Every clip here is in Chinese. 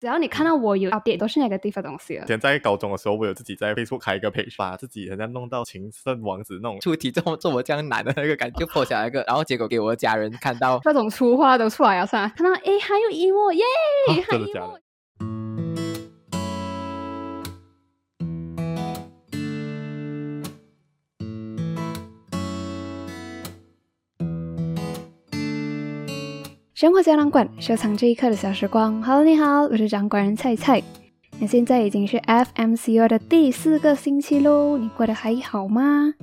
只要你看到我有 update，都是那个地方东西了。以前在高中的时候，我有自己在 Facebook 开一个 page，把自己好像弄到情圣王子那种出题这么这么这样难的那个感觉，就破下来一个，然后结果给我的家人看到，各种粗话都出来了，是吧？看到哎，还有一幕耶，还有一生活胶囊馆，收藏这一刻的小时光。Hello，你好，我是掌管人菜菜。那现在已经是 FMCO 的第四个星期喽，你过得还好吗？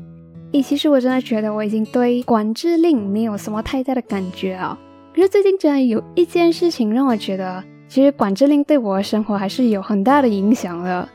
诶，其实我真的觉得我已经对管制令没有什么太大的感觉啊。可是最近真的有一件事情让我觉得，其实管制令对我的生活还是有很大的影响的。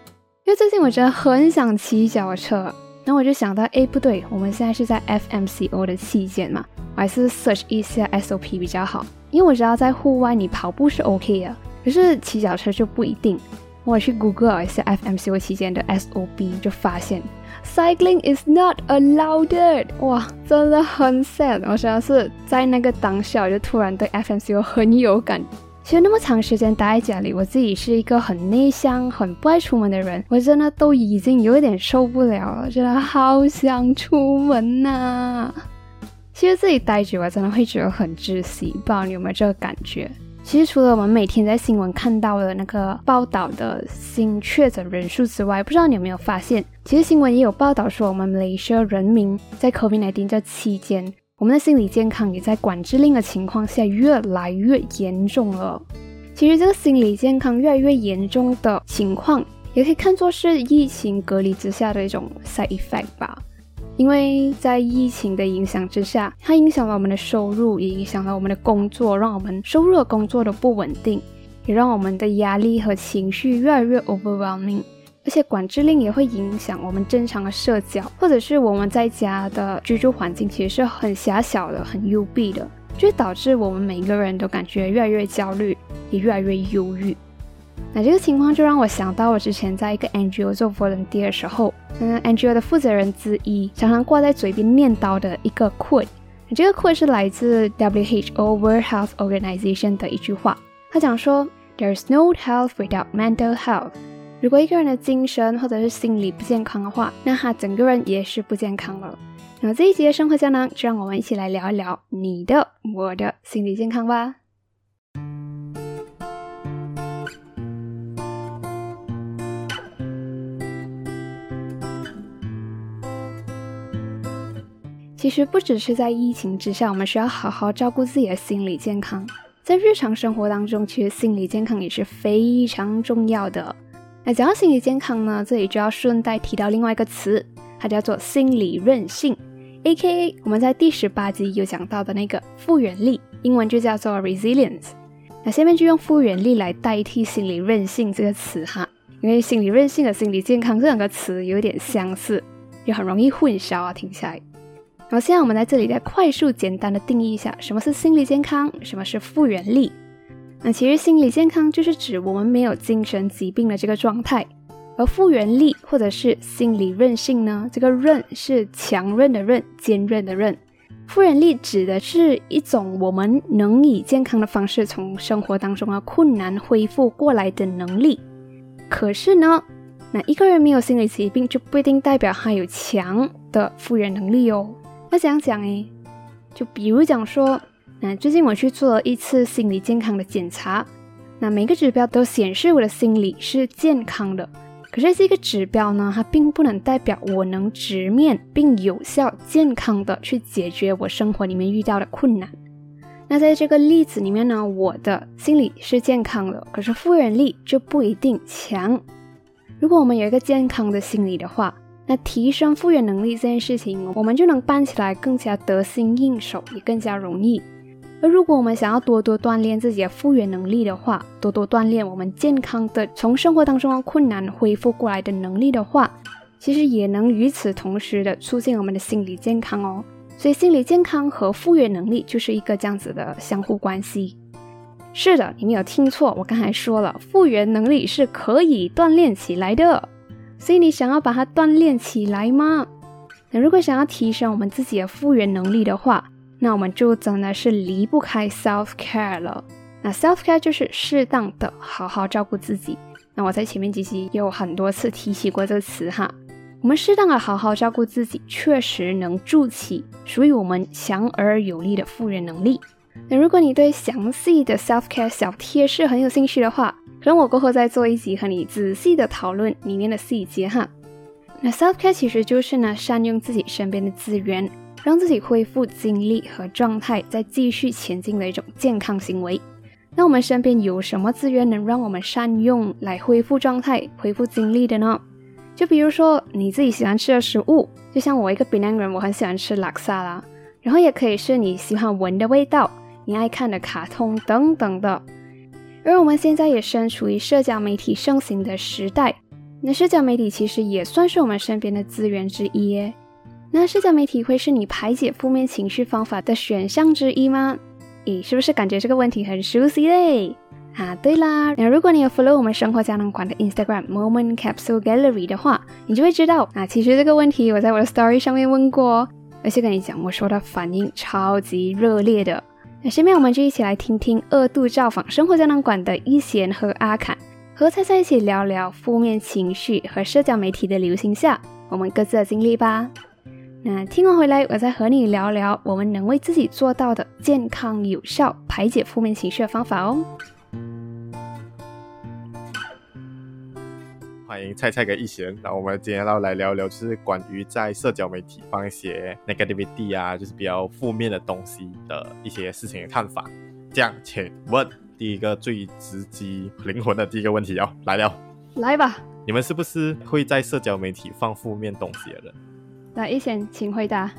因为最近我真的很想骑脚车，然后我就想到，哎，不对，我们现在是在 FMCO 的期间嘛，我还是 search 一下 SOP 比较好。因为我知道在户外你跑步是 OK 的，可是骑脚车就不一定。我去 Google 一下 FMCO 期间的 SOP，就发现 Cycling is not allowed。哇，真的很 sad。我想是在那个当下，我就突然对 FMCO 很有感。其实那么长时间待在家里，我自己是一个很内向、很不爱出门的人，我真的都已经有一点受不了了，真的好想出门呐。其实自己待久了，真的会觉得很窒息。不知道你有没有这个感觉？其实除了我们每天在新闻看到的那个报道的新确诊人数之外，不知道你有没有发现，其实新闻也有报道说，我们雷射人民在 COVID-19 这期间，我们的心理健康也在管制令的情况下越来越严重了。其实这个心理健康越来越严重的情况，也可以看作是疫情隔离之下的一种 side effect 吧。因为在疫情的影响之下，它影响了我们的收入，也影响了我们的工作，让我们收入和工作都不稳定，也让我们的压力和情绪越来越 overwhelming。而且管制令也会影响我们正常的社交，或者是我们在家的居住环境其实是很狭小的、很幽闭的，就会导致我们每个人都感觉越来越焦虑，也越来越忧郁。那这个情况就让我想到我之前在一个 NGO 做 volunteer 的时候，嗯，NGO 的负责人之一常常挂在嘴边念叨的一个 quote，这个 quote 是来自 WHO World Health Organization 的一句话，他讲说：“There is no health without mental health。如果一个人的精神或者是心理不健康的话，那他整个人也是不健康了。那么这一集的生活胶囊，就让我们一起来聊一聊你的、我的心理健康吧。其实不只是在疫情之下，我们需要好好照顾自己的心理健康。在日常生活当中，其实心理健康也是非常重要的。那讲到心理健康呢，这里就要顺带提到另外一个词，它叫做心理韧性，A.K.A. 我们在第十八集有讲到的那个复原力，英文就叫做 resilience。那下面就用复原力来代替心理韧性这个词哈，因为心理韧性和心理健康这两个词有点相似，就很容易混淆啊，听起来。然后现在我们在这里再快速简单的定义一下，什么是心理健康，什么是复原力。那其实心理健康就是指我们没有精神疾病的这个状态，而复原力或者是心理韧性呢，这个韧是强韧的韧，坚韧的韧。复原力指的是一种我们能以健康的方式从生活当中啊困难恢复过来的能力。可是呢，那一个人没有心理疾病就不一定代表他有强的复原能力哦。那这样讲诶，就比如讲说，那最近我去做了一次心理健康的检查，那每个指标都显示我的心理是健康的。可是这个指标呢，它并不能代表我能直面并有效、健康的去解决我生活里面遇到的困难。那在这个例子里面呢，我的心理是健康的，可是复原力就不一定强。如果我们有一个健康的心理的话，提升复原能力这件事情，我们就能办起来更加得心应手，也更加容易。而如果我们想要多多锻炼自己的复原能力的话，多多锻炼我们健康的从生活当中的困难恢复过来的能力的话，其实也能与此同时的促进我们的心理健康哦。所以心理健康和复原能力就是一个这样子的相互关系。是的，你没有听错，我刚才说了，复原能力是可以锻炼起来的。所以你想要把它锻炼起来吗？那如果想要提升我们自己的复原能力的话，那我们就真的是离不开 self care 了。那 self care 就是适当的好好照顾自己。那我在前面几期也有很多次提起过这个词哈。我们适当的好好照顾自己，确实能筑起属于我们强而有力的复原能力。那如果你对详细的 self care 小贴士很有兴趣的话，等我过后再做一集和你仔细的讨论里面的细节哈。那 self care 其实就是呢善用自己身边的资源，让自己恢复精力和状态，再继续前进的一种健康行为。那我们身边有什么资源能让我们善用来恢复状态、恢复精力的呢？就比如说你自己喜欢吃的食物，就像我一个 b 南人，我很喜欢吃拉萨啦。然后也可以是你喜欢闻的味道，你爱看的卡通等等的。而我们现在也身处于社交媒体盛行的时代，那社交媒体其实也算是我们身边的资源之一耶。那社交媒体会是你排解负面情绪方法的选项之一吗？咦，是不是感觉这个问题很熟悉嘞？啊，对啦，那如果你有 follow 我们生活胶囊馆的 Instagram Moment Capsule Gallery 的话，你就会知道啊，其实这个问题我在我的 Story 上面问过，而且跟你讲，我说的反应超级热烈的。那下面我们就一起来听听二度造访生活胶囊馆的一贤和阿侃，和猜猜一起聊聊负面情绪和社交媒体的流行下我们各自的经历吧。那听完回来，我再和你聊聊我们能为自己做到的健康有效排解负面情绪的方法哦。欢迎菜菜跟一贤，那我们今天要来聊聊，就是关于在社交媒体放一些 negativity 啊，就是比较负面的东西的一些事情的看法。这样，请问第一个最直击灵魂的第一个问题哦，来了，来吧，你们是不是会在社交媒体放负面东西的人？那，一贤，请回答。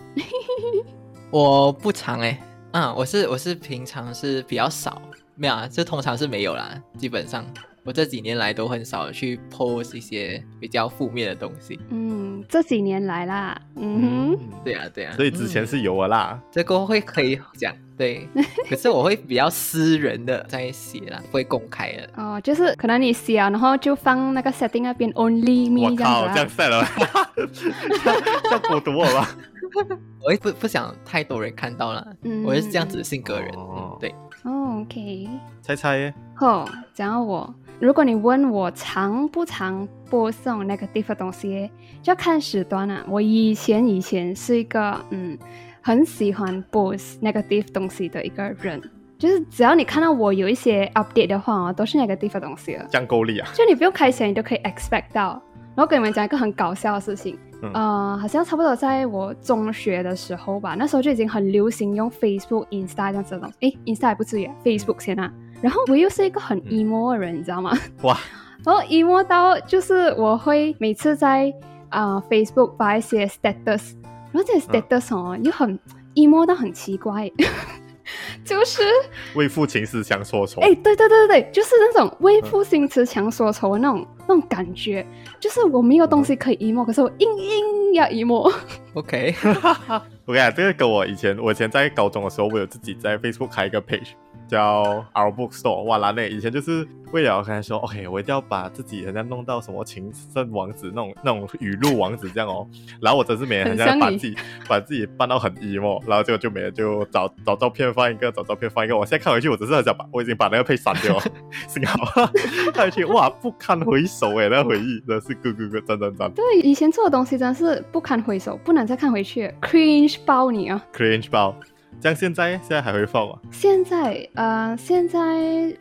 我不常哎，嗯，我是我是平常是比较少，没有啊，这通常是没有啦，基本上。我这几年来都很少去 post 一些比较负面的东西。嗯，这几年来啦，嗯哼，对啊，对啊。所以之前是有我啦，这个会可以讲，对。可是我会比较私人的在写啦，不会公开的。哦，就是可能你写啊，然后就放那个 setting 那边 only me 这样子。我靠，这样 set 了，这孤独我吧。我也不不想太多人看到了，我是这样子的性格人。对。哦，OK。猜猜耶？哦，讲到我。如果你问我常不常播送那个地方东西，就要看时段了。我以前以前是一个嗯很喜欢播那个地方东西的一个人，就是只要你看到我有一些 update 的话哦，都是那个地方东西了。降够力啊！就你不用开钱，你都可以 expect 到。然后跟你们讲一个很搞笑的事情，呃，好像差不多在我中学的时候吧，那时候就已经很流行用 Facebook、Insta 这样子的东西。诶 i n s t a 还不至于，Facebook 先啊。然后我又是一个很 emo 的人，你知道吗？哇！然后 emo 到就是我会每次在啊 Facebook 发一些 status，然后这些 status 哦又很 emo 到很奇怪，就是为父情思强说愁。哎，对对对对对，就是那种为赋新词强说愁的那种那种感觉，就是我没有东西可以 emo，可是我硬硬要 emo。OK，我跟你讲，这个跟我以前我以前在高中的时候，我有自己在 Facebook 开一个 page。叫 Our Bookstore，哇啦嘞以前就是为了跟他说，OK，我一定要把自己人家弄到什么情圣王子那种那种语录王子这样哦，然后我真是每天像把自己把自己扮到很 emo，然后结果就没了，就找找照片放一个，找照片放一个。我现在看回去，我只是很想把我已经把那个 page 删掉了，幸好看回去哇不堪回首哎，那回忆真的是咯咯咯真真真。对，以前做的东西真是不堪回首，不能再看回去，cringe 包你啊，cringe 包。像现在，现在还会放吗？现在，呃，现在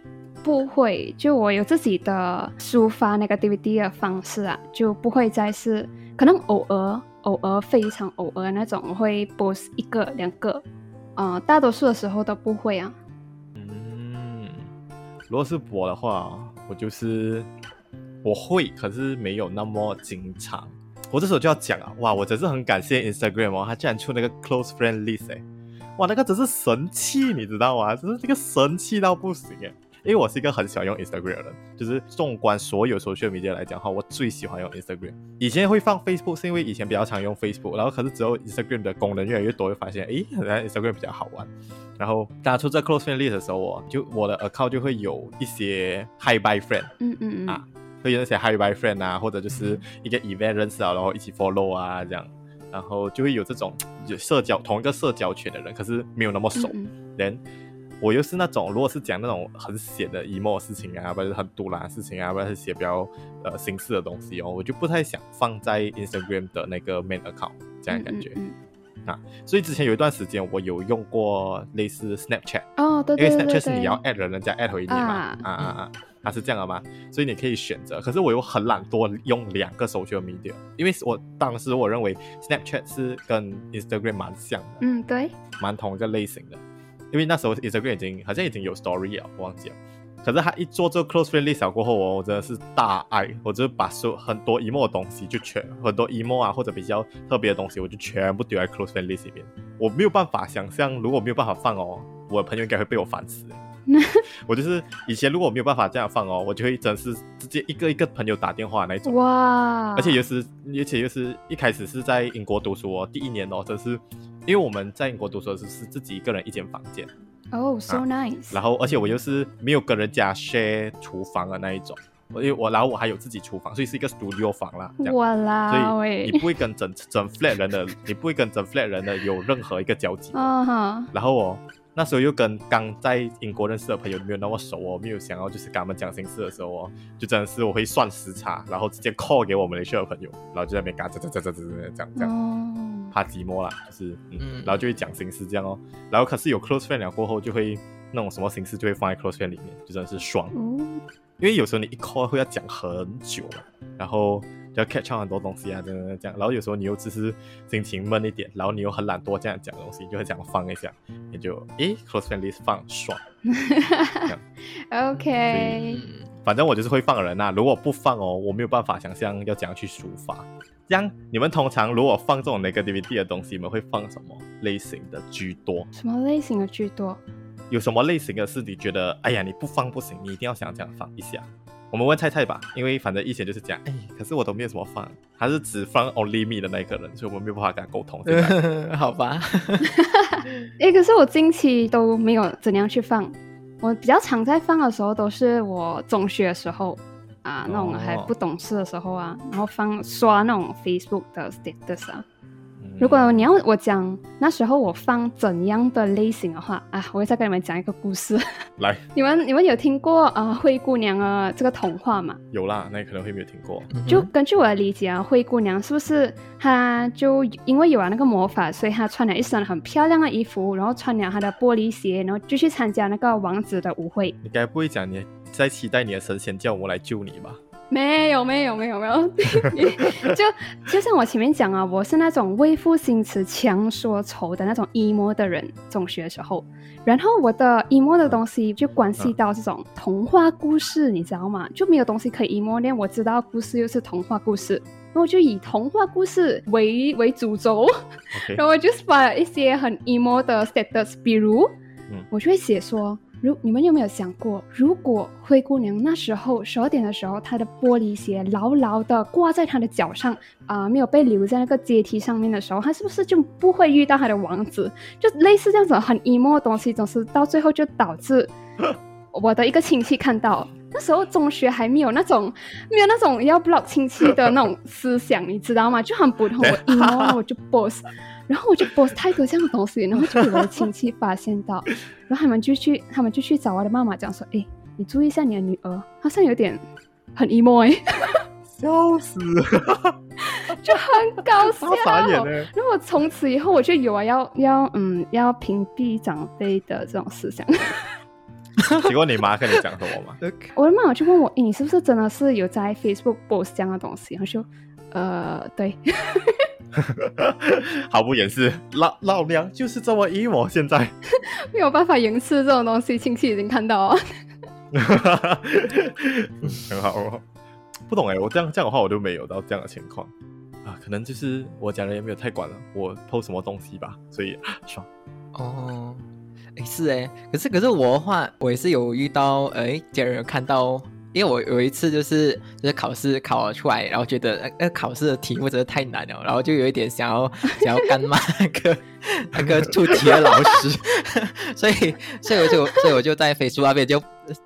不会。就我有自己的抒发那个 DVD 的方式啊，就不会再是可能偶尔、偶尔、非常偶尔那种会播一个、两个，呃，大多数的时候都不会啊。嗯，如果是我的话，我就是我会，可是没有那么经常。我这时候就要讲啊，哇，我真是很感谢 Instagram 哦，它竟然出那个 Close Friend List 哎。哇，那个真是神器，你知道吗？真是这个神器到不行哎！因为我是一个很喜欢用 Instagram 的人，就是纵观所有 social media 来讲哈，我最喜欢用 Instagram。以前会放 Facebook 是因为以前比较常用 Facebook，然后可是之后 Instagram 的功能越来越多，会发现诶，原来 Instagram 比较好玩。然后大家出这 close friend list 的时候，我就我的 account 就会有一些 hi bye friend，嗯嗯嗯，啊，会有那些 hi bye friend 啊，或者就是一个 event 认识啊，然后一起 follow 啊这样。然后就会有这种有社交同一个社交圈的人，可是没有那么熟。人我又是那种如果是讲那种很闲的 emo 的事情啊，或者是很独揽的事情啊，或者是写比较呃形式的东西哦，我就不太想放在 Instagram 的那个 main account 这样的感觉。嗯啊，所以之前有一段时间我有用过类似 Snapchat，哦，对因为对因为 Snapchat 是你要 at 人，人家 at 回你嘛，啊啊啊啊，它是这样的嘛，所以你可以选择。可是我又很懒惰用两个 social media，因为我当时我认为 Snapchat 是跟 Instagram 蛮像的，嗯对，蛮同一个类型的，因为那时候 Instagram 已经好像已经有 story 了，我忘记了。可是他一做这个 close friend list 了过后哦，我真的是大爱，我就是把所有很多 emo 的东西就全很多 emo 啊或者比较特别的东西，我就全部丢在 close friend list 里面。我没有办法想象，如果没有办法放哦，我的朋友应该会被我烦死。我就是以前如果我没有办法这样放哦，我就会真是直接一个一个朋友打电话那一种。哇，而且又是，而且又是一开始是在英国读书哦，第一年哦，真是，因为我们在英国读书的时候是自己一个人一间房间，哦，so 啊 nice，然后而且我又是没有跟人家 share 厨房的那一种，我因为我然后我还有自己厨房，所以是一个 studio 房啦，这样。哇啦所以你，不会跟整整 flat 人的，你不会跟整 flat 人的有任何一个交集。然后我那时候又跟刚在英国认识的朋友没有那么熟哦，没有想要就是跟他们讲心事的时候哦，就真的是我会算时差，然后直接 call 给我们的学的朋友，然后就在那边跟他这这这这样这样。哦，怕寂寞啦，就是嗯，嗯。然后就会讲心事这样哦，然后可是有 close friend 了过后，就会那种什么心事就会放在 close friend 里面，就真的是爽，哦，因为有时候你一 call 会要讲很久，然后就要 catch 很多东西啊，真的这样，然后有时候你又只是心情闷一点，然后你又很懒惰这样讲东西，就会这样放一下，你就诶 close friend list 放爽，OK，嗯，反正我就是会放人呐、如果不放哦，我没有办法想象要怎样去抒发。这样，你们通常如果放这种 negativity 的东西，你们会放什么类型的居多？什么类型的居多？有什么类型的是你觉得，哎呀，你不放不行，你一定要想这样放一下？我们问菜菜吧，因为反正以前就是这样，哎，可是我都没有什么放，他是只放 only me 的那一个人，所以我们没有办法跟他沟通。现在好吧，诶，可是我近期都没有怎样去放，我比较常在放的时候都是我中学的时候啊，那种还哦不懂事的时候啊，然后放刷那种 Facebook 的 status 啊。嗯如果你要我讲那时候我放怎样的类型的话啊，我会再跟你们讲一个故事。来 你们你们有听过啊、呃灰姑娘啊这个童话吗？有啦，那你可能会没有听过。就根据我的理解啊，灰姑娘是不是她就因为有了那个魔法，所以她穿了一身很漂亮的衣服，然后穿了她的玻璃鞋，然后就去参加那个王子的舞会？你该不会讲你在期待你的神仙叫我来救你吧？没有没有没有没有，就就像我前面讲啊，我是那种为赋新词强说愁的那种 emo 的人，中学的时候，然后我的 emo 的东西就关系到这种童话故事，你知道吗？就没有东西可以 emo 呢，我知道故事又是童话故事，然后我就以童话故事为为主轴然后我就把一些很 emo 的 status，比如，嗯我就会写说，如你们有没有想过，如果灰姑娘那时候十二点的时候，她的玻璃鞋牢牢的挂在她的脚上啊、没有被留在那个阶梯上面的时候，她是不是就不会遇到她的王子？就类似这样子很 emo 的东西，总是到最后就导致我的一个亲戚看到。那时候中学还没有那种没有那种要 block 亲戚的那种思想，你知道吗？就很普通，我 emo 我就 boss，然后我就 boss 太多这样的东西，然后就被我的亲戚发现到，然后他们就去他们就去找我的妈妈讲说，诶，你注意一下你的女儿，好像有点很 emo 哎、笑死，就很搞笑他。傻眼呢。然后我从此以后我就有啊要要嗯要屏蔽长辈的这种思想。结果你妈跟你讲什么吗？我的妈妈就问我，诶，你是不是真的是有在 Facebook post 这样的东西？然后就呃对，毫不掩饰，老老娘就是这么 emo。现在，没有办法掩饰这种东西，亲戚已经看到 哦。很好哦。不懂哎，我这样这样的话，我就没有到这样的情况啊。可能就是我家人也没有太管了，我 PO 什么东西吧，所以啊爽。哦，哎是哎，可是可是我的话，我也是有遇到，哎，家人有看到，因为我有一次就是就是考试考了出来，然后觉得那那考试的题目真的太难了，然后就有一点想要想要干骂那个那个出题的老师，所以所以我就所以我就在飞书那边就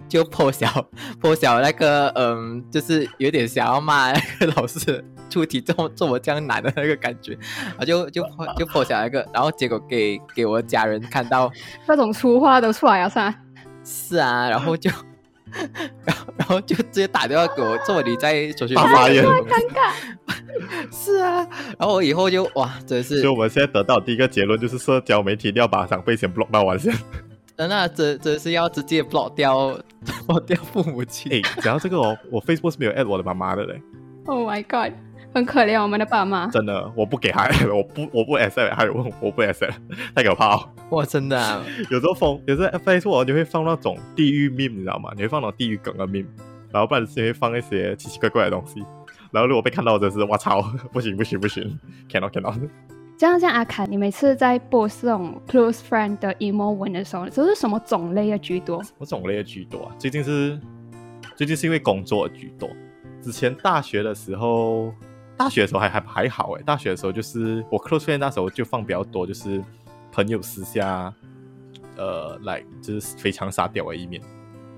就破晓破晓那个嗯，就是有点想要骂那个老师出题这么这么这样难的那个感觉，我就就就破晓那个，然后结果给给我家人看到，那种粗话都出来了，是吧？是啊，然后就。然后，然后就直接打电话给我，做你在手机大发言，尴尬。是啊，然后我以后就哇，真是。所以我们现在得到第一个结论就是，社交媒体要把长辈先 block 到完先。那真真是要直接 block 掉，block 掉父母亲。哎，讲到这个哦，我 Facebook 是没有 at 我的妈妈的嘞。Oh my god！很可怜我们的爸妈，真的，我不给他，我不，我不 accept，还有问我不 accept，太可怕了。哇，真的，啊，有时候放，有时候 Facebook 你会放那种地狱 meme，你知道吗？你会放那种地狱梗的 meme，然后不然是会放一些奇奇怪怪的东西。然后如果被看到，真是我操，不行不行不行，cannot cannot。这样这样，阿凯，你每次在 post 这种 close friend 的 emo 文的时候，都是什么种类的居多？什么种类的居多啊？最近是最近是因为工作居多。之前大学的时候。大学的时候还还还好哎，大学的时候就是我 close friend 那时候就放比较多，就是朋友私下呃来就是非常傻屌的一面。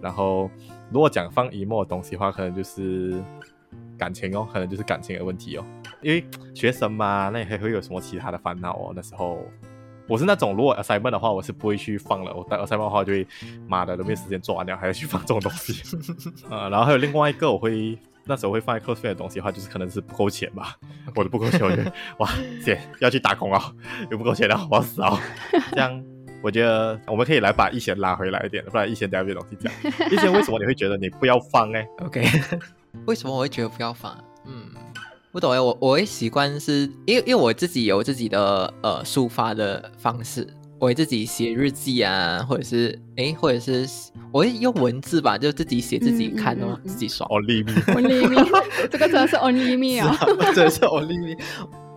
然后如果讲放 emo 的东西的话，可能就是感情哦，可能就是感情的问题哦。因为学生嘛，那也还会有什么其他的烦恼哦。那时候我是那种如果 assignment 的话，我是不会去放了。我带 assignment 的话，就会妈的都没有时间做完了，还要去放这种东西啊。然后还有另外一个我会。那时候会放在 close friend 的东西的话，就是可能是不够钱吧。我的不够钱，我觉得 哇，姐要去打工啊，又不够钱了，我要死啊！这样，我觉得我们可以来把一贤拉回来一点，不然一贤等下没东西讲。一贤为什么你会觉得你不要放哎？OK，为什么我会觉得不要放？嗯，不懂哎，我我会习惯是因为因为我自己有自己的呃抒发的方式。我会自己写日记啊，或者是哎，或者是我会用文字吧，就自己写自己看哦，自己爽。Only me，Only me，这个真的是 Only me 啊，真的是 Only me。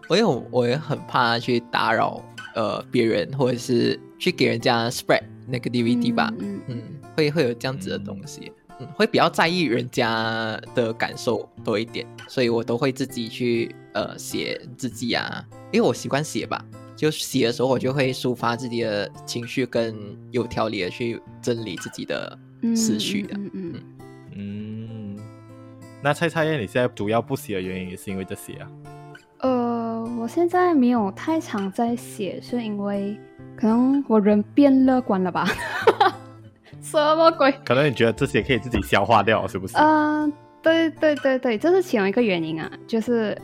我有，我也很怕去打扰呃别人，或者是去给人家 spread 那个 DVD 吧，嗯，会会有这样子的东西，嗯，会比较在意人家的感受多一点，所以我都会自己去呃写日记啊，因为我习惯写吧。就写的时候，我就会抒发自己的情绪，跟有条理的去整理自己的思绪的。嗯嗯嗯。那猜猜你现在主要不写的原因也是因为这些啊？呃，我现在没有太常在写，是因为可能我人变乐观了吧？什么鬼？可能你觉得这些可以自己消化掉，是不是？嗯，对对对对，这是其中一个原因啊，就是。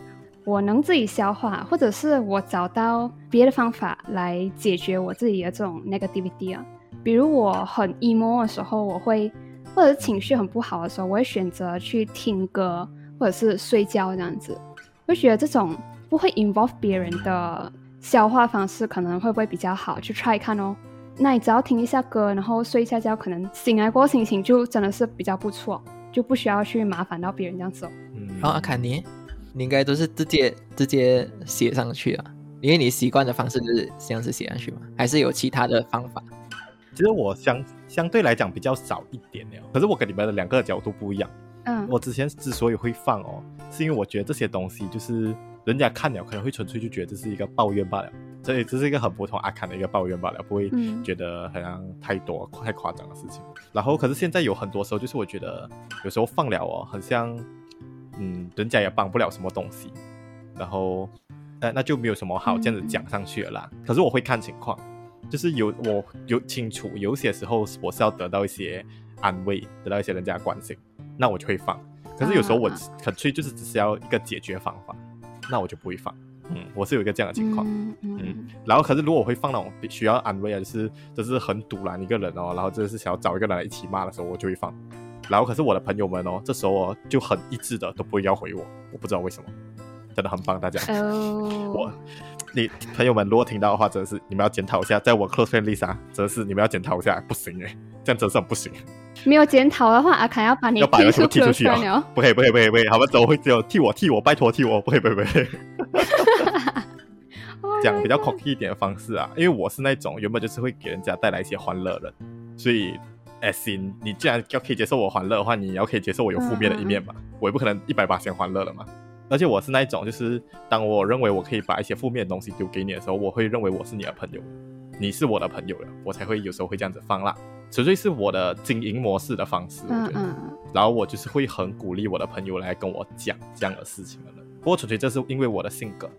我能自己消化，或者是我找到别的方法来解决我自己的这种 negativity 啊。比如我很 emo 的时候，我会，或者是情绪很不好的时候，我会选择去听歌，或者是睡觉这样子。我觉得这种不会 involve 别人的消化方式，可能会不会比较好？去 try 看哦。那你只要听一下歌，然后睡一下觉，可能醒来过心情就真的是比较不错，就不需要去麻烦到别人这样子哦。嗯，好，阿卡尼。你应该都是直接直接写上去啊，因为你习惯的方式就是这样子写上去嘛，还是有其他的方法？其实我相相对来讲比较少一点了，可是我跟你们的两个角度不一样。嗯，我之前之所以会放哦，是因为我觉得这些东西就是人家看了可能会纯粹就觉得这是一个抱怨罢了，所以这是一个很普通阿侃的一个抱怨罢了，不会觉得好像太多太夸张的事情。然后可是现在有很多时候，就是我觉得有时候放了哦，很像。嗯，人家也帮不了什么东西，然后，呃，那就没有什么好这样子讲上去了啦。可是我会看情况，就是有我有清楚，有些时候我是要得到一些安慰，得到一些人家关心，那我就会放。可是有时候我纯粹就是只是要一个解决方法，那我就不会放。嗯，我是有一个这样的情况。嗯，然后可是如果我会放那种需要安慰啊，就是就是很堵拦一个人哦，然后就是想要找一个人一起骂的时候，我就会放。然后可是我的朋友们哦，这时候哦就很一致的都不会要回我，我不知道为什么，真的很棒大家。我，你朋友们如果听到的话，真的是你们要检讨一下，在我 close friend Lisa，真的是你们要检讨一下，不行哎，这样真是很不行。没有检讨的话，阿凯要把你要把人踢出去啊！不可以不可以不可以不可以，好吧，走会只有替我替我拜托替我，不可以不可以不可以。讲比较 cocky 一点的方式啊，因为我是那种原本就是会给人家带来一些欢乐的，所以。哎，行，你既然要可以接受我欢乐的话，你要可以接受我有负面的一面嘛？我也不可能一百八先欢乐了嘛。而且我是那一种，就是当我认为我可以把一些负面的东西丢给你的时候，我会认为我是你的朋友，你是我的朋友了，我才会有时候会这样子放啦。纯粹是我的经营模式的方式，我觉得。嗯嗯然后我就是会很鼓励我的朋友来跟我讲这样的事情的人。不过纯粹这是因为我的性格，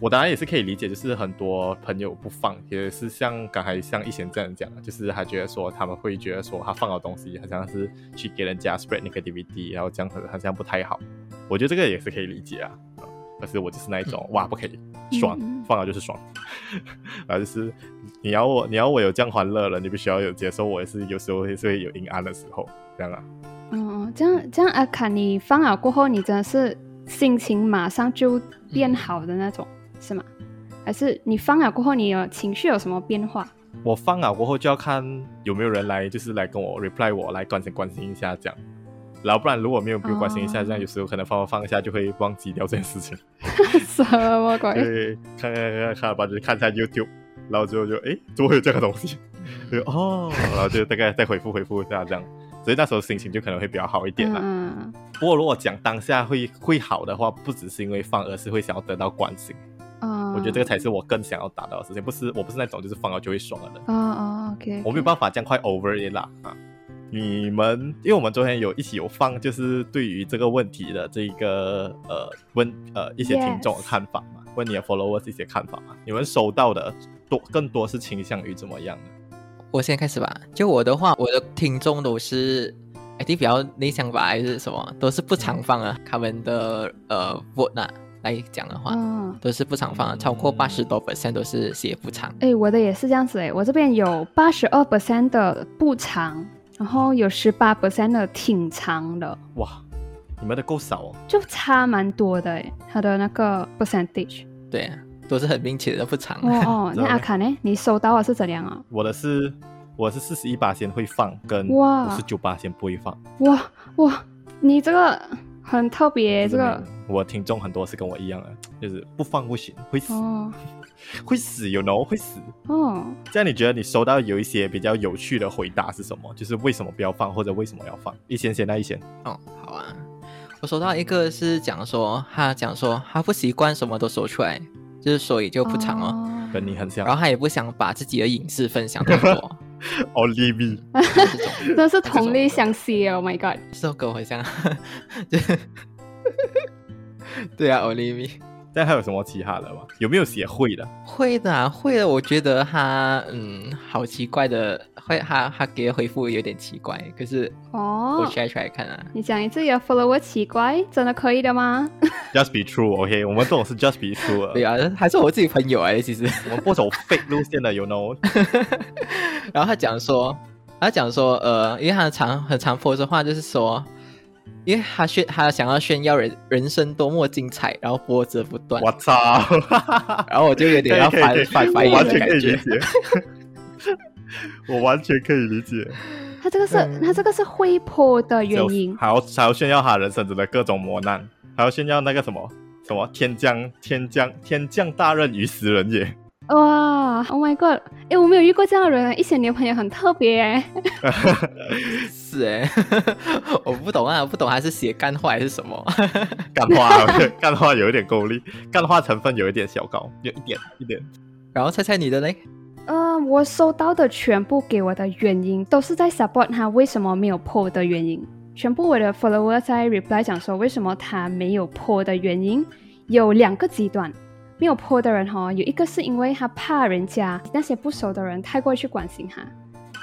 我当然也是可以理解，就是很多朋友不放，也是像刚才像以前这样讲的，就是他觉得说他们会觉得说他放的东西好像是去给人家 spread 那个 DVD，然后这样子好像不太好。我觉得这个也是可以理解啊，嗯可是我就是那一种哇不可以爽放了就是爽，然后就是你要我你要我有这样欢乐了，你必须要有接受我也是有时候也是会有阴暗的时候，这样啊。嗯，这样这样阿卡，你放了过后，你真的是心情马上就变好的那种，是吗？还是你放了过后，你有情绪有什么变化？我放了过后就要看有没有人来，就是来跟我 reply 我，来关心关心一下这样。然后不然如果没有没有关心一下，哦这样有时候可能放放一下就会忘记掉这件事情。什么鬼？对，看看看看吧，就是看一下 YouTube，然后之后就诶，怎么会有这个东西？就哦，然后就大概再回复回复一下这样。所以那时候心情就可能会比较好一点啦。嗯不过如果讲当下会会好的话，不只是因为放，而是会想要得到关心。嗯，我觉得这个才是我更想要达到的事情，不是我不是那种就是放了就会爽的人。哦哦，OK，我没有办法这样快 over it 啦啊！你们，因为我们昨天有一起有放，就是对于这个问题的这个呃问呃一些听众的看法嘛问你的 followers 一些看法嘛。你们收到的多更多是倾向于怎么样的？我先开始吧。就我的话，我的听众都是 I think 比较内向吧，还是什么，都是不常放啊。他们的呃 vote 啊来讲的话，嗯，都是不常放的，超过八十多 percent 都是写不长。哎，我的也是这样子哎，我这边有八十二 percent 的不长，然后有十八 percent 的挺长的，哇，你们的够少哦。就差蛮多的哎，它的那个 percentage。对啊，都是很明显的不长。哦哦，那阿卡呢？你收到的是怎样啊？我的是我是四十一八先会放，跟哇五十九八先不会放。哇哇，你这个很特别，这个我听众很多是跟我一样的，就是不放不行，会死，哦 会死，you know，会死。哦，这样你觉得你收到有一些比较有趣的回答是什么？就是为什么不要放，或者为什么要放？一先先那一先，哦，好啊。我收到一个是讲说，他讲说他不习惯什么都说出来，就是所以就不长哦。跟你很像。然后他也不想把自己的隐私分享太多，哦 l i v 这种真是同类相吸，Oh my god！这首歌好像，就 对啊，Olivia 但还有什么其他的吗？有没有写会的？会的、啊，会的。我觉得他嗯，好奇怪的，会他他给的回复有点奇怪，可是我哦，try try 看啊。你讲你自己 follower 奇怪，真的可以的吗？Just be true，OK？、我们这种是 just be true，的对啊，还是我自己朋友哎，其实。我们不走 fake 路线的，you know？然后他讲说，他讲说，呃，因为他常很常 po 的话，就是说，因为他炫他想要炫耀人人生多么精彩，然后波折不断，我操！然后我就有点要翻可以可以翻翻译我完全可的感觉。以理解，我完全可以理解。他这个是他这个是会破的原因还要还要炫耀他人生中的各种磨难，还要炫耀那个什么什么天降天降天降大任于斯人也。哇！Oh my god！哎，我没有遇过这样的人，一些你的朋友很特别哎。是哎，我不懂啊，我不懂他是写干话还是什么。干话，干话有一点功力，干话成分有一点小高，有一点一点。然后猜猜你的嘞？呃，我收到的全部给我的原因都是在 support 他为什么没有破的原因。全部我的 follower 在 reply 讲说为什么他没有破的原因有两个极端。没有破的人哈、有一个是因为他怕人家那些不熟的人太过去关心他，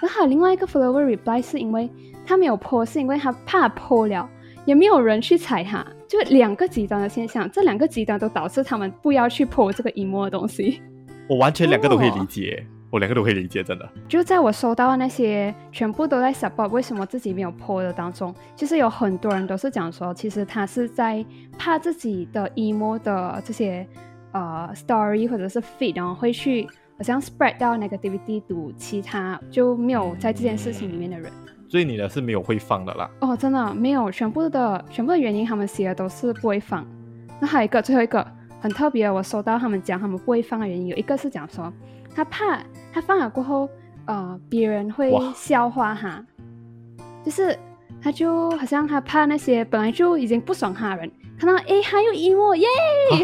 然后另外一个 follower reply 是因为他没有破，是因为他怕破了，也没有人去踩他，就两个极端的现象，这两个极端都导致他们不要去破这个 emo 的东西。我完全两个都可以哦理解，我两个都可以理解，真的。就在我收到的那些全部都在 support 为什么自己没有 po 的当中，其实有很多人都是讲说，其实他是在怕自己的 emo 的这些呃 story 或者是 feed，然后会去好像 spread 到 negativity to 其他就没有在这件事情里面的人。所以你的是没有会放的啦。哦，真的没有全部的全部的原因，他们写的都是不会放。那还有一个最后一个很特别，我收到他们讲他们不会放的原因，有一个是讲说他怕他放了过后，呃，别人会笑话他，就是他就好像他怕那些本来就已经不爽他的人，看到哎还有 emo 耶，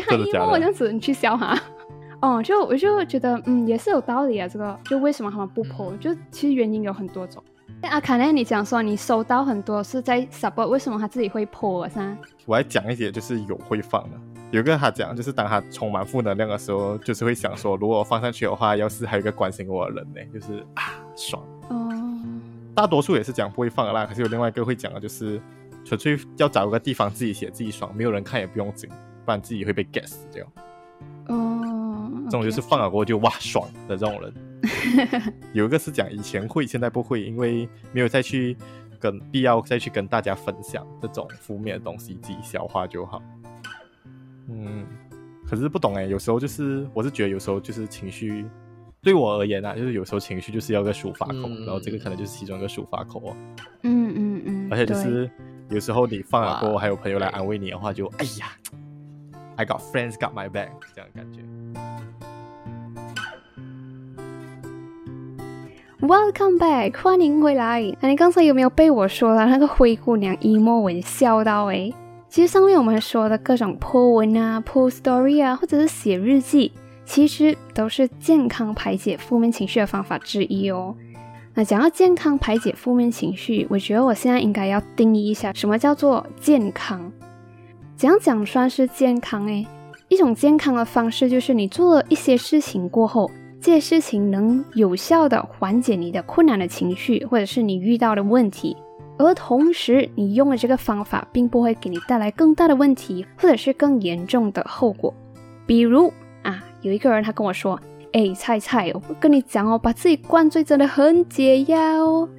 还有 真的假 emo 的这样子，你去笑哈。哦，就我就觉得，嗯，也是有道理啊。这个就为什么他们不嗯 po，、就其实原因有很多种。阿卡内，你讲说你收到很多是在 support，为什么他自己会破噻？我还讲一些就是有会放的，有一个他讲就是当他充满负能量的时候，就是会想说，如果放上去的话，要是还有一个关心我的人呢，就是啊爽。哦，大多数也是讲不会放的啦，可是有另外一个会讲的，就是纯粹要找一个地方自己写自己爽，没有人看也不用紧，不然自己会被 get 死掉。哦，这种就是放了过后就哇爽的这种人。有一个是讲以前会，现在不会，因为没有再去跟必要再去跟大家分享这种负面的东西，自己消化就好。嗯，可是不懂哎，有时候就是我是觉得有时候就是情绪对我而言啊，就是有时候情绪就是要个抒发口，嗯然后这个可能就是其中一个抒发口哦。嗯嗯嗯，而且就是有时候你放了过后，还有朋友来安慰你的话，就哎呀，I got friends got my back 这样的感觉。Welcome back，欢迎回来。那你刚才有没有被我说的那个灰姑娘 emo 文笑到诶？其实上面我们说的各种 po 文啊、po story 啊，或者是写日记，其实都是健康排解负面情绪的方法之一哦。那讲到健康排解负面情绪，我觉得我现在应该要定义一下什么叫做健康。怎样讲算是健康诶？一种健康的方式就是你做了一些事情过后，这些事情能有效的缓解你的困难的情绪，或者是你遇到的问题，而同时你用的这个方法并不会给你带来更大的问题，或者是更严重的后果。比如啊，有一个人他跟我说：“哎，菜菜，我跟你讲哦，把自己灌醉真的很解压哦。”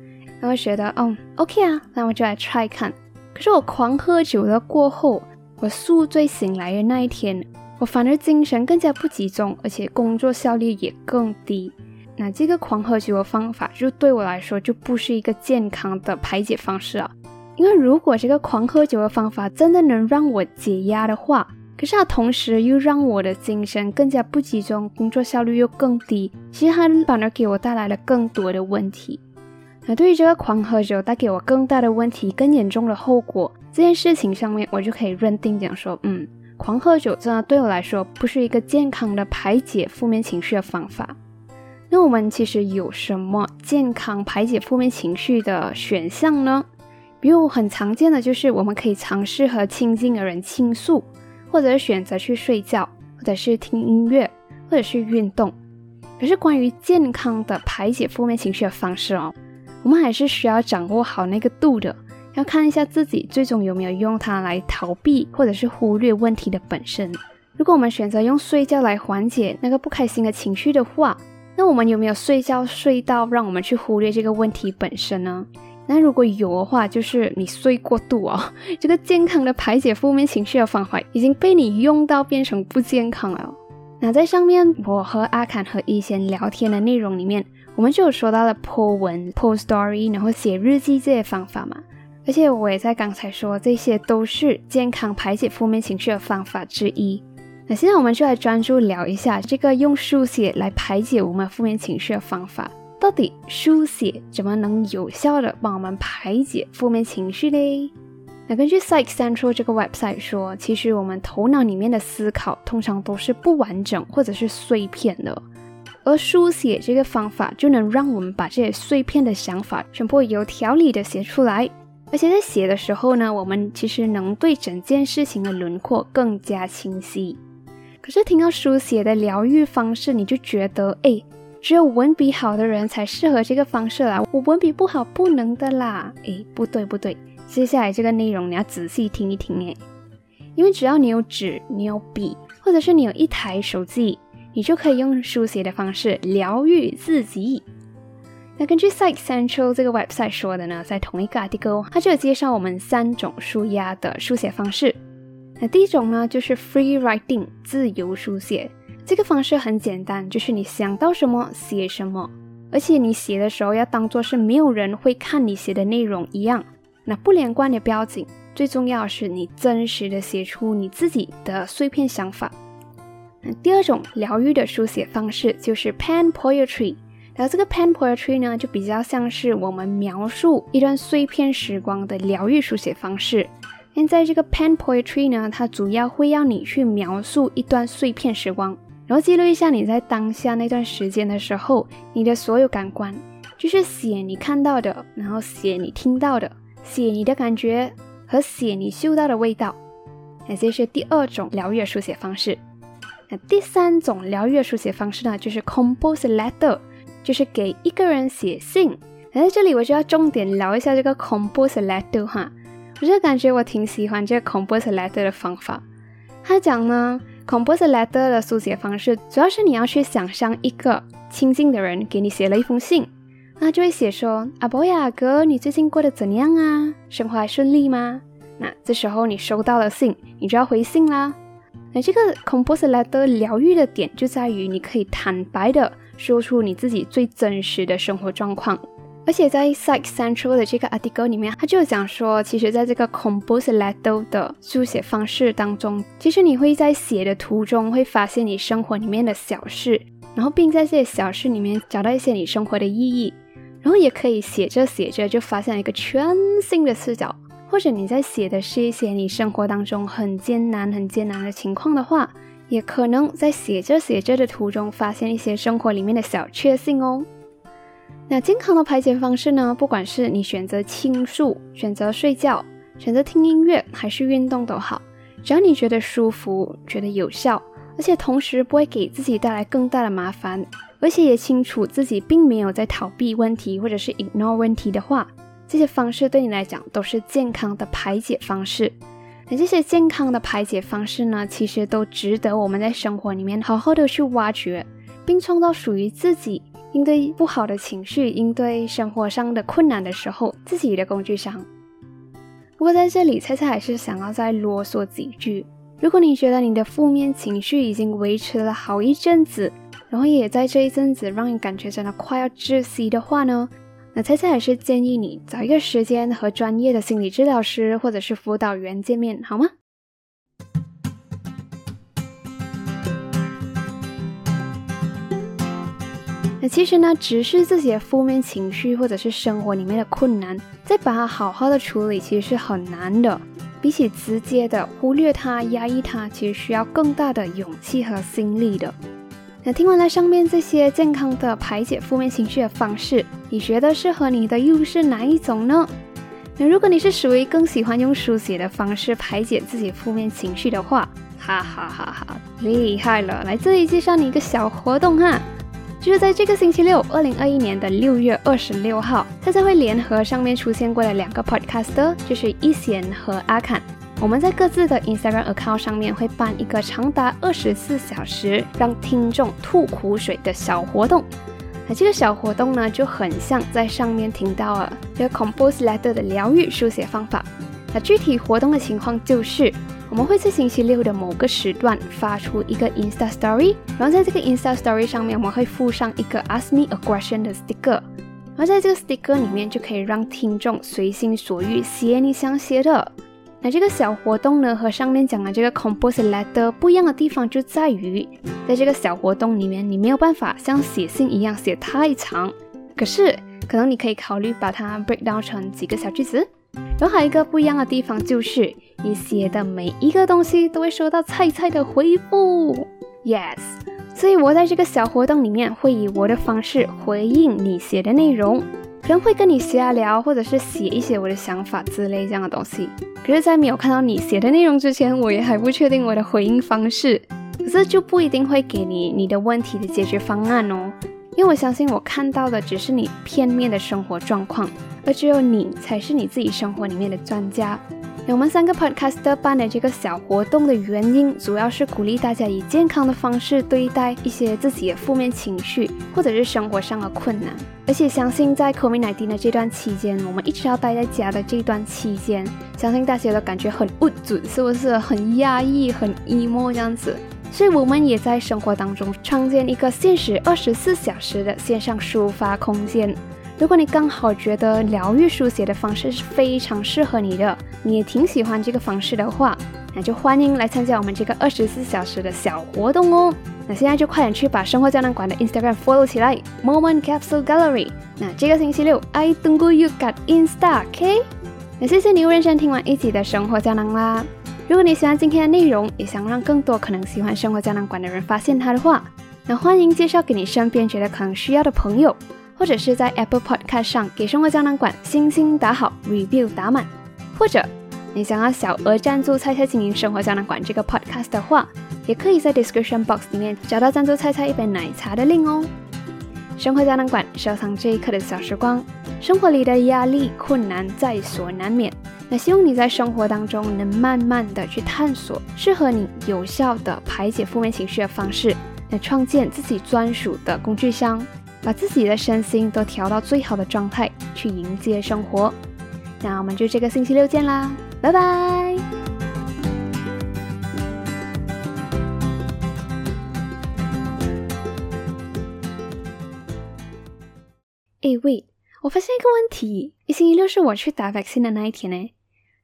然后觉得嗯，OK 啊，那我就来 try 看。可是我狂喝酒了过后，我宿醉醒来的那一天，我反而精神更加不集中，而且工作效率也更低。那这个狂喝酒的方法，就对我来说就不是一个健康的排解方式啊。因为如果这个狂喝酒的方法真的能让我解压的话，可是它同时又让我的精神更加不集中，工作效率又更低，其实它反而给我带来了更多的问题。那对于这个狂喝酒带给我更大的问题、更严重的后果这件事情上面，我就可以认定讲说，嗯，狂喝酒真的对我来说不是一个健康的排解负面情绪的方法。那我们其实有什么健康排解负面情绪的选项呢？比如很常见的就是我们可以尝试和亲近的人倾诉，或者选择去睡觉，或者是听音乐，或者是运动。可是关于健康的排解负面情绪的方式哦，我们还是需要掌握好那个度的，要看一下自己最终有没有用它来逃避或者是忽略问题的本身。如果我们选择用睡觉来缓解那个不开心的情绪的话，那我们有没有睡觉睡到让我们去忽略这个问题本身呢？那如果有的话，就是你睡过度哦，这个健康的排解负面情绪的方法已经被你用到变成不健康了。那在上面我和阿侃和一贤聊天的内容里面，我们就有说到了 po 文、po story，然后写日记这些方法嘛。而且我也在刚才说，这些都是健康排解负面情绪的方法之一。那现在我们就来专注聊一下这个用书写来排解我们负面情绪的方法。到底书写怎么能有效的帮我们排解负面情绪呢？那根据 Psych Central 这个 website 说，其实我们头脑里面的思考通常都是不完整或者是碎片的，而书写这个方法就能让我们把这些碎片的想法全部有条理的写出来。而且在写的时候呢，我们其实能对整件事情的轮廓更加清晰。可是听到书写的疗愈方式，你就觉得，哎，只有文笔好的人才适合这个方式啦，我文笔不好不能的啦。哎，不对不对，接下来这个内容你要仔细听一听哎，因为只要你有纸，你有笔，或者是你有一台手机，你就可以用书写的方式疗愈自己。那根据 Psych Central 这个 website 说的呢，在同一个 article，它就有介绍我们三种舒压的书写方式。那第一种呢，就是 free writing 自由书写。这个方式很简单，就是你想到什么写什么，而且你写的时候要当做是没有人会看你写的内容一样。那不连贯的不要紧，最重要是你真实的写出你自己的碎片想法。那第二种疗愈的书写方式就是 pen poetry。然后这个 pen poetry 呢，就比较像是我们描述一段碎片时光的疗愈书写方式。现在这个 pen poetry 呢，它主要会要你去描述一段碎片时光，然后记录一下你在当下那段时间的时候，你的所有感官，就是写你看到的，然后写你听到的，写你的感觉和写你嗅到的味道。那这是第二种疗愈的书写方式。那第三种疗愈的书写方式呢，就是 compose letter，就是给一个人写信。那在这里我就要重点聊一下这个 compose letter 哈，我就感觉我挺喜欢这个 compose letter 的方法。他讲呢，compose letter 的书写方式，主要是你要去想象一个亲近的人给你写了一封信，那就会写说：“阿伯呀，哥，你最近过得怎样啊？生活还顺利吗？”那这时候你收到了信，你就要回信啦。那这个 compose letter 疗愈的点就在于，你可以坦白的说出你自己最真实的生活状况。而且在 Psych Central 的这个 article 里面，他就讲说，其实在这个 compose letter 的书写方式当中，其实你会在写的途中会发现你生活里面的小事，然后并在这些小事里面找到一些你生活的意义，然后也可以写着写着就发现一个全新的视角。或者你在写的是一些你生活当中很艰难、很艰难的情况的话，也可能在写着写着的途中发现一些生活里面的小确幸哦。那健康的排解方式呢？不管是你选择倾诉、选择睡觉、选择听音乐，还是运动都好，只要你觉得舒服、觉得有效，而且同时不会给自己带来更大的麻烦，而且也清楚自己并没有在逃避问题或者是 ignore 问题的话。这些方式对你来讲都是健康的排解方式。那这些健康的排解方式呢，其实都值得我们在生活里面好好的去挖掘，并创造属于自己应对不好的情绪、应对生活上的困难的时候自己的工具箱。不过在这里，菜菜还是想要再啰嗦几句。如果你觉得你的负面情绪已经维持了好一阵子，然后也在这一阵子让你感觉真的快要窒息的话呢？那菜菜还是建议你找一个时间和专业的心理治疗师或者是辅导员见面，好吗？其实呢，直视自己的负面情绪或者是生活里面的困难，再把它好好的处理，其实是很难的。比起直接的忽略它、压抑它，其实需要更大的勇气和心力的。那听完了上面这些健康的排解负面情绪的方式，你觉得适合你的又是哪一种呢？那如果你是属于更喜欢用书写的方式排解自己负面情绪的话，哈哈哈哈，厉害了！来这里介绍你一个小活动哈，就是在这个星期六，二零二一年的六月二十六号，大家会联合上面出现过的两个 podcaster，就是一贤和阿侃。我们在各自的 Instagram account 上面会办一个长达二十四小时让听众吐苦水的小活动。那这个小活动呢，就很像在上面听到了这个 Compose Letter 的疗愈书写方法。那具体活动的情况就是，我们会在星期六的某个时段发出一个 Insta Story，然后在这个 Insta Story 上面，我们会附上一个 Ask Me a Question 的 sticker，然后在这个 sticker 里面就可以让听众随心所欲写你想写的。那这个小活动呢，和上面讲的这个 compose letter 不一样的地方就在于，在这个小活动里面，你没有办法像写信一样写太长，可是可能你可以考虑把它 break down 成几个小句子。然后还有一个不一样的地方就是，你写的每一个东西都会收到菜菜的回复。Yes，所以我在这个小活动里面会以我的方式回应你写的内容。可能会跟你瞎聊，或者是写一些我的想法之类这样的东西。可是，在没有看到你写的内容之前，我也还不确定我的回应方式。可是就不一定会给你你的问题的解决方案哦，因为我相信我看到的只是你片面的生活状况，而只有你才是你自己生活里面的专家。我们三个 podcaster 办的这个小活动的原因，主要是鼓励大家以健康的方式对待一些自己的负面情绪，或者是生活上的困难。而且相信在 COVID-19 的这段期间，我们一直要待在家的这段期间，相信大家都感觉很无助，是不是很压抑、很 emo 这样子？所以我们也在生活当中创建一个限时二十四小时的线上抒发空间。如果你刚好觉得疗愈书写的方式是非常适合你的，你也挺喜欢这个方式的话，那就欢迎来参加我们这个二十四小时的小活动哦。那现在就快点去把生活胶囊馆的 Instagram follow 起来，Moment Capsule Gallery。那这个星期六，I tunggu you got Insta，OK？那谢谢你认真听完一集的生活胶囊啦。如果你喜欢今天的内容，也想让更多可能喜欢生活胶囊馆的人发现它的话，那欢迎介绍给你身边觉得可能需要的朋友。或者是在 Apple Podcast 上给生活胶囊馆星星打好，review 打满，或者你想要小额赞助菜菜经营生活胶囊馆这个 podcast 的话，也可以在 description box 里面找到赞助菜菜一杯奶茶的 link 哦。生活胶囊馆收藏这一刻的小时光，生活里的压力困难在所难免。那希望你在生活当中能慢慢的去探索适合你有效的排解负面情绪的方式，来创建自己专属的工具箱。把自己的身心都调到最好的状态，去迎接生活。那我们就这个星期六见啦，拜拜。哎喂，我发现一个问题，星期六是我去打 vaccine 的那一天呢。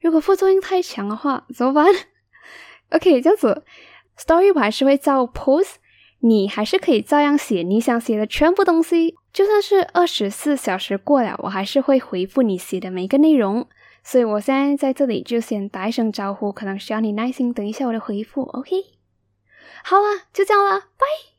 如果副作用太强的话，怎么办？OK，这样子，story 我还是会照 post。你还是可以照样写你想写的全部东西，就算是二十四小时过了，我还是会回复你写的每一个内容。所以我现在在这里就先打一声招呼，可能需要你耐心等一下我的回复。OK，好了，就这样了，拜。